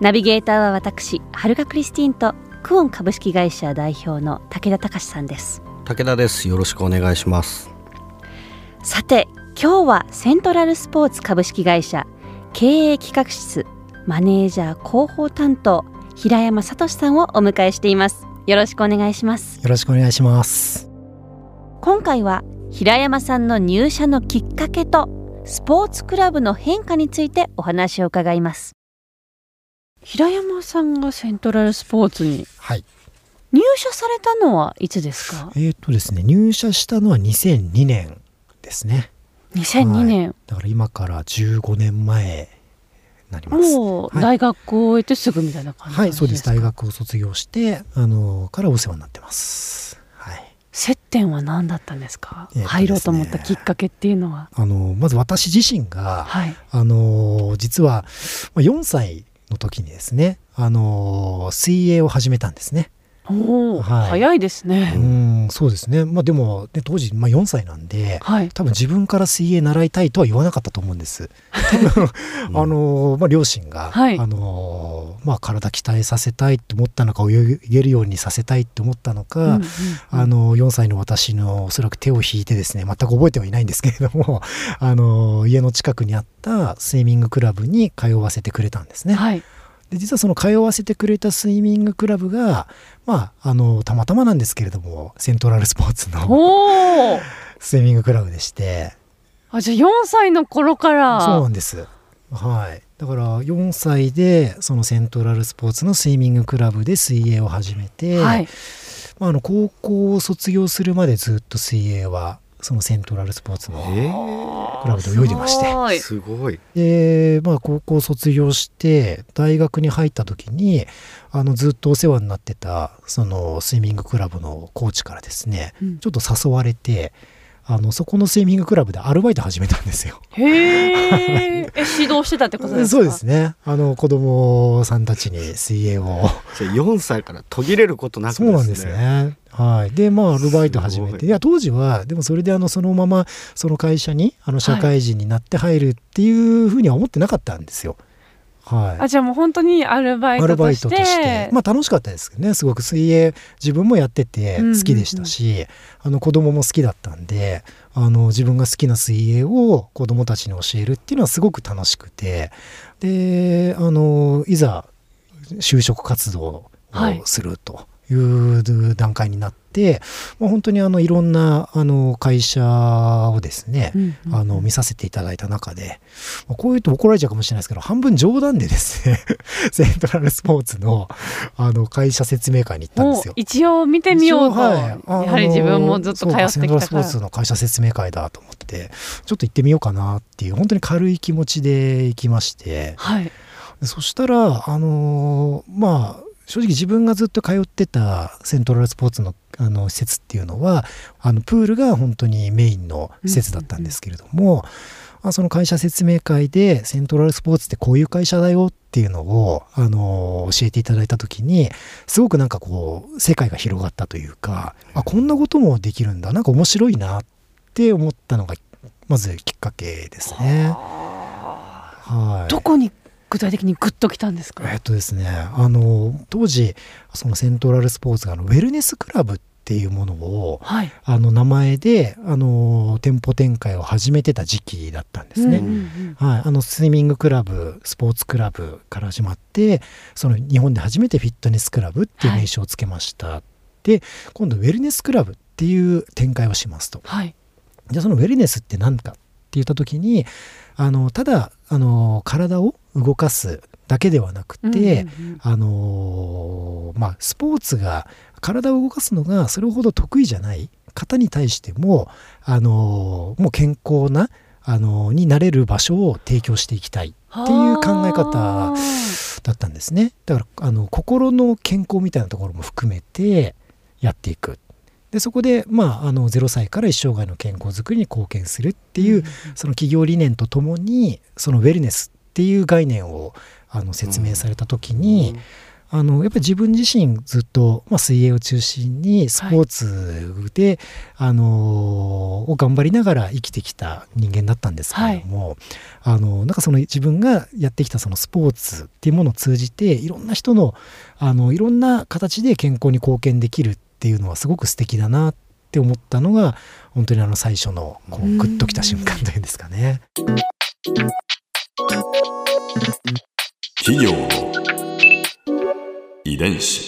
ナビゲーターは私はるかクリスティンとクオン株式会社代表の武田隆さんです。武田です。よろしくお願いします。さて今日はセントラルスポーツ株式会社経営企画室マネージャー広報担当平山聡さんをお迎えしています。よろしくお願いします。よろしくお願いします。今回は平山さんの入社のきっかけとスポーツクラブの変化についてお話を伺います平山さんがセントラルスポーツにはい。入社されたのはいつですか？えっ、とですね入社したのは2002年ですね。2002年、だから今から15年前になります。はい。もう大学を終えてすぐみたいな感じはいそうです。か大学を卒業してあのからお世話になってます。はい。接点は何だったんですか、えっとですね。入ろうと思ったきっかけっていうのは。あのまず私自身がはい。あの実はまあ4歳の時にですねあの水泳を始めたんですね。はい。早いですうね、んそうですね。まあでも、ね、当時、まあ、4歳なんではい。多分自分から水泳習いたいとは言わなかったと思うんです。多分あのまあ、両親が、はい。あのまあ、体鍛えさせたいと思ったのか泳げるようにさせたいと思ったのか、うんうんあの4歳の私のおそらく手を引いてですね全く覚えてはいないんですけれどもあの家の近くにあったスイミングクラブに通わせてくれたんですね。はいで実はその通わせてくれたスイミングクラブが、まあ、あのたまたまなんですけれどもセントラルスポーツの スイミングクラブでしてあじゃあ4歳の頃からそうなんです。はい。だから4歳でそのセントラルスポーツのスイミングクラブで水泳を始めて、はいまあ、あの高校を卒業するまでずっと水泳はそのセントラルスポーツのえクラブで泳いでまして。すごい。すごい。で、まあ、高校卒業して大学に入った時にあのずっとお世話になってたそのスイミングクラブのコーチからですねうん。ちょっと誘われてあのそこのスイミングクラブでアルバイト始めたんですよ。へええ指導してたってことですか？そうですね。あの子供さんたちに水泳を。じゃあ4歳から途切れることなくそうなんですね。はい。で、まあアルバイト始めて、いいや当時はでもそれであのそのままその会社にあの社会人になって入るっていうふうには思ってなかったんですよ。はい。あじゃあもう本当にアルバイトとして。て、まあ楽しかったですけどね。すごく水泳自分もやってて好きでしたし、あの子供も好きだったんであの自分が好きな水泳を子供たちに教えるっていうのはすごく楽しくて。であのいざ就職活動をはい。すると。いう段階になって、まあ、本当にあのいろんなあの会社をですね、うんうんあの見させていただいた中で、まあこういうと怒られちゃうかもしれないですけど半分冗談でですね セントラルスポーツのあの会社説明会に行ったんですよ。一応見てみようと、はい。やはり自分もずっと通ってそうかセントラルスポーツの会社説明会だと思ってちょっと行ってみようかなっていう本当に軽い気持ちで行きまして。はい。でそしたらあのーまあ正直自分がずっと通ってたセントラルスポーツのあの施設っていうのはあのプールが本当にメインの施設だったんですけれども、まあ、その会社説明会でセントラルスポーツってこういう会社だよっていうのを、あの教えていただいた時にすごくなんかこう世界が広がったというかあこんなこともできるんだなんか面白いなって思ったのがまずきっかけですね。はい、どこに具体的にグッときたんですか、えっとですねあの当時そのセントラルスポーツがウェルネスクラブっていうものをはい。あの名前であの店舗展開を始めてた時期だったんですね。はい、あのスイミングクラブスポーツクラブから始まってその日本で初めてフィットネスクラブっていう名称をつけました、で今度ウェルネスクラブっていう展開をしますと。はい。じゃあそのウェルネスって何かって言った時にあのただあの体を動かすだけではなくて、うんうんうん。あのーまあスポーツが体を動かすのがそれほど得意じゃない方に対しても、あのーもう健康な、あのーになれる場所を提供していきたいっていう考え方はあだったんですね。だからあの心の健康みたいなところも含めてやっていく。でそこで、まあ、あの0歳から一生涯の健康づくりに貢献するっていう、その企業理念とともにそのウェルネスっていう概念をあの説明された時に、あのやっぱり自分自身ずっと、まあ、水泳を中心にスポーツで、はい、あのを頑張りながら生きてきた人間だったんですけれども、はい、あのなんかその自分がやってきたそのスポーツっていうものを通じていろんな人のあのいろんな形で健康に貢献できるっていうのはすごく素敵だなって思ったのが本当にあの最初のこうグッときた瞬間というんですかね。企業。遺伝子。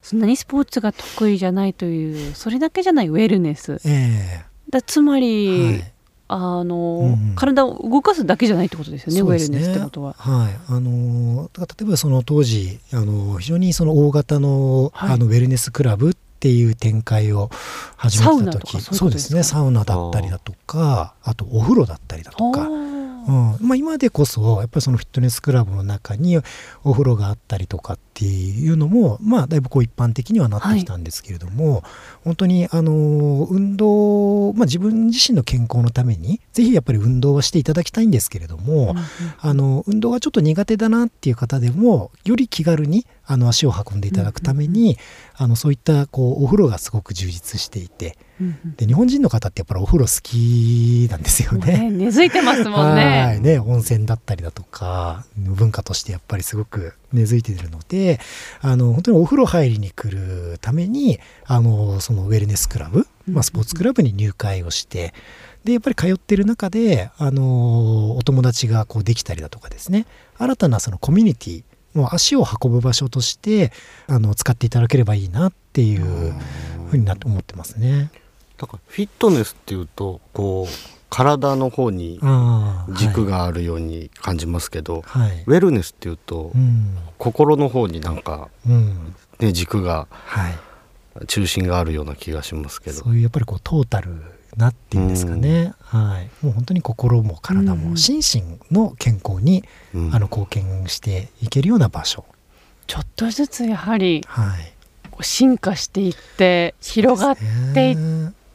そんなにスポーツが得意じゃないというそれだけじゃないウェルネス、えー、だつまり、はい、あの、うん、体を動かすだけじゃないってことですよね、ね、ウェルネスってことは。はい、あの例えばその当時あの非常にその大型の,、あのウェルネスクラブっていう展開を始めた時。そうですね。サウナだったりだとかあとお風呂だったりだとか。うん。まあ、今でこそやっぱりそのフィットネスクラブの中にお風呂があったりとかっていうのも、まあ、だいぶこう一般的にはなってきたんですけれども、はい、本当にあの運動、まあ、自分自身の健康のためにぜひやっぱり運動はしていただきたいんですけれども、うん、あの運動がちょっと苦手だなっていう方でもより気軽にあの足を運んでいただくために、あのそういったこうお風呂がすごく充実していて。で日本人の方ってやっぱりお風呂好きなんですよね。ね根付いてますもんね。はいね温泉だったりだとか文化としてやっぱりすごく根付いているのであの本当にお風呂入りに来るためにあのそのウェルネスクラブ、まあ、スポーツクラブに入会をして。でやっぱり通ってる中であのお友達がこうできたりだとかですね新たなそのコミュニティもう足を運ぶ場所としてあの使っていただければいいなっていうふうになって思ってますね。だからフィットネスっていうとこう体の方に軸があるように感じますけど、はい、ウェルネスっていうと、うん、心の方になんか、うん。ね、軸が、はい、中心があるような気がしますけど。そういうやっぱりこうトータルなっていうんですかね、うん、はい、もう本当に心も体も心身の健康に、あの貢献していけるような場所。ちょっとずつやはり、はい、進化していって広がっていっ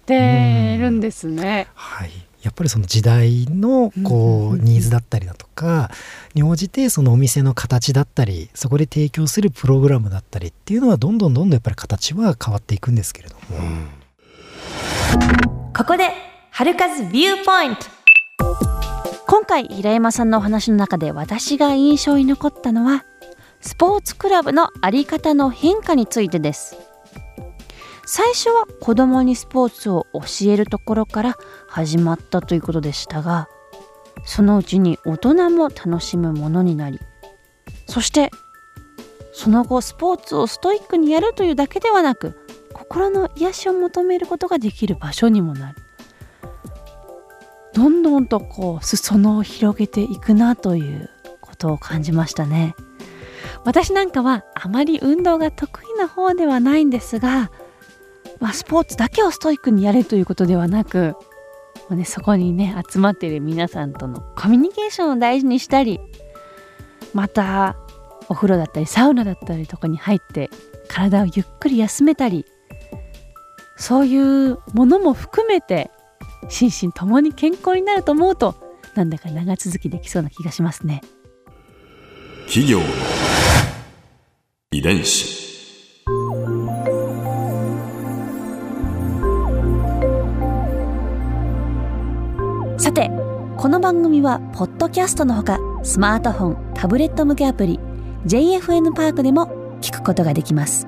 てるんですね。はい。やっぱりその時代のこうニーズだったりだとかに応じてそのお店の形だったりそこで提供するプログラムだったりっていうのはどんどんどんどんやっぱり形は変わっていくんですけれども、ここで春風ビューポイント今回平山さんのお話の中で私が印象に残ったのはスポーツクラブの在り方の変化についてです。最初は子供にスポーツを教えるところから始まったということでしたがそのうちに大人も楽しむものになりそしてその後スポーツをストイックにやるというだけではなく心の癒しを求めることができる場所にもなる。どんどんとこう裾野を広げていくなということを感じましたね。私なんかはあまり運動が得意な方ではないんですがまあ、スポーツだけをストイックにやれということではなく、まあね、そこにね集まっている皆さんとのコミュニケーションを大事にしたりまたお風呂だったりサウナだったりとかに入って体をゆっくり休めたりそういうものも含めて心身ともに健康になると思うとなんだか長続きできそうな気がしますね。企業遺伝子。さてこの番組はポッドキャストのほかスマートフォンタブレット向けアプリ JFN パークでも聞くことができます